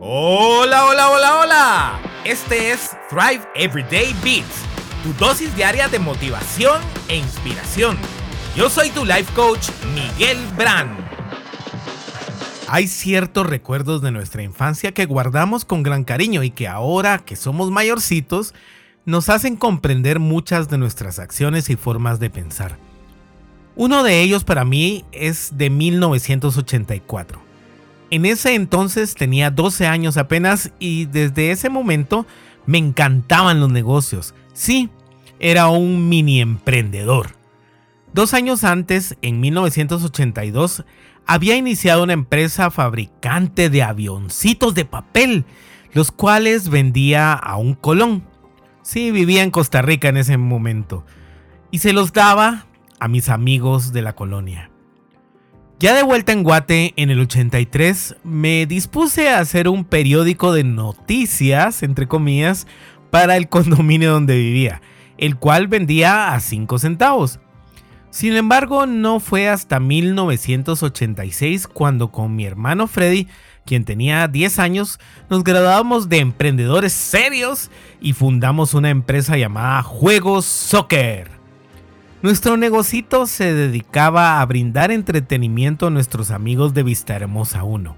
Hola, hola, hola, hola. Este es Thrive Everyday Beats, tu dosis diaria de motivación e inspiración. Yo soy tu life coach, Miguel Brand. Hay ciertos recuerdos de nuestra infancia que guardamos con gran cariño y que ahora que somos mayorcitos nos hacen comprender muchas de nuestras acciones y formas de pensar. Uno de ellos para mí es de 1984. En ese entonces tenía 12 años apenas y desde ese momento me encantaban los negocios. Sí, era un mini emprendedor. Dos años antes, en 1982, había iniciado una empresa fabricante de avioncitos de papel, los cuales vendía a un colón. Sí, vivía en Costa Rica en ese momento. Y se los daba a mis amigos de la colonia. Ya de vuelta en Guate en el 83, me dispuse a hacer un periódico de noticias, entre comillas, para el condominio donde vivía, el cual vendía a 5 centavos. Sin embargo, no fue hasta 1986 cuando con mi hermano Freddy, quien tenía 10 años, nos graduamos de emprendedores serios y fundamos una empresa llamada Juegos Soccer. Nuestro negocito se dedicaba a brindar entretenimiento a nuestros amigos de Vista Hermosa 1.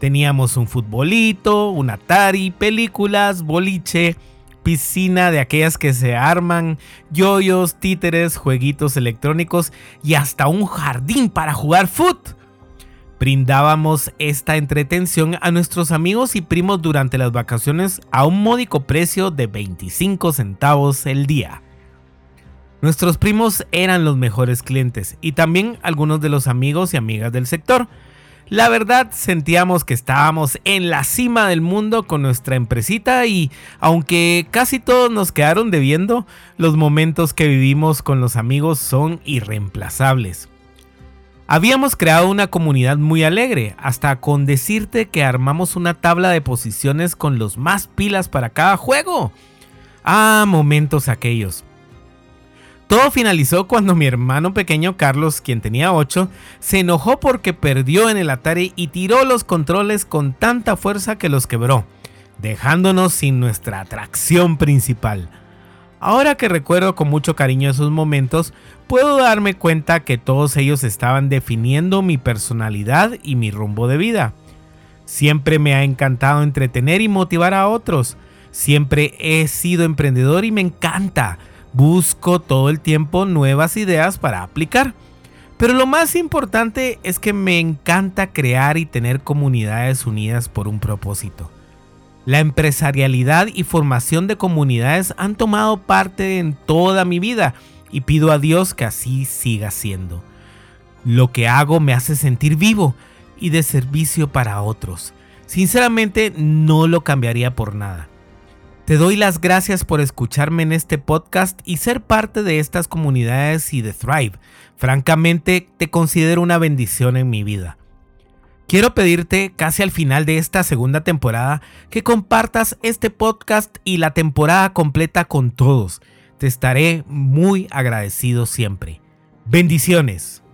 Teníamos un futbolito, un Atari, películas, boliche, piscina de aquellas que se arman, yoyos, títeres, jueguitos electrónicos y hasta un jardín para jugar foot. Brindábamos esta entretención a nuestros amigos y primos durante las vacaciones a un módico precio de 25 centavos el día. Nuestros primos eran los mejores clientes y también algunos de los amigos y amigas del sector. La verdad sentíamos que estábamos en la cima del mundo con nuestra empresita y aunque casi todos nos quedaron debiendo, los momentos que vivimos con los amigos son irreemplazables. Habíamos creado una comunidad muy alegre, hasta con decirte que armamos una tabla de posiciones con los más pilas para cada juego. Ah, momentos aquellos. Todo finalizó cuando mi hermano pequeño Carlos, quien tenía 8, se enojó porque perdió en el Atari y tiró los controles con tanta fuerza que los quebró, dejándonos sin nuestra atracción principal. Ahora que recuerdo con mucho cariño esos momentos, puedo darme cuenta que todos ellos estaban definiendo mi personalidad y mi rumbo de vida. Siempre me ha encantado entretener y motivar a otros. Siempre he sido emprendedor y me encanta busco todo el tiempo nuevas ideas para aplicar. Pero lo más importante es que me encanta crear y tener comunidades unidas por un propósito. La empresarialidad y formación de comunidades han tomado parte en toda mi vida y pido a Dios que así siga siendo. Lo que hago me hace sentir vivo y de servicio para otros. Sinceramente no lo cambiaría por nada. Te doy las gracias por escucharme en este podcast y ser parte de estas comunidades y de Thrive. Francamente, te considero una bendición en mi vida. Quiero pedirte casi al final de esta segunda temporada que compartas este podcast y la temporada completa con todos. Te estaré muy agradecido siempre. Bendiciones.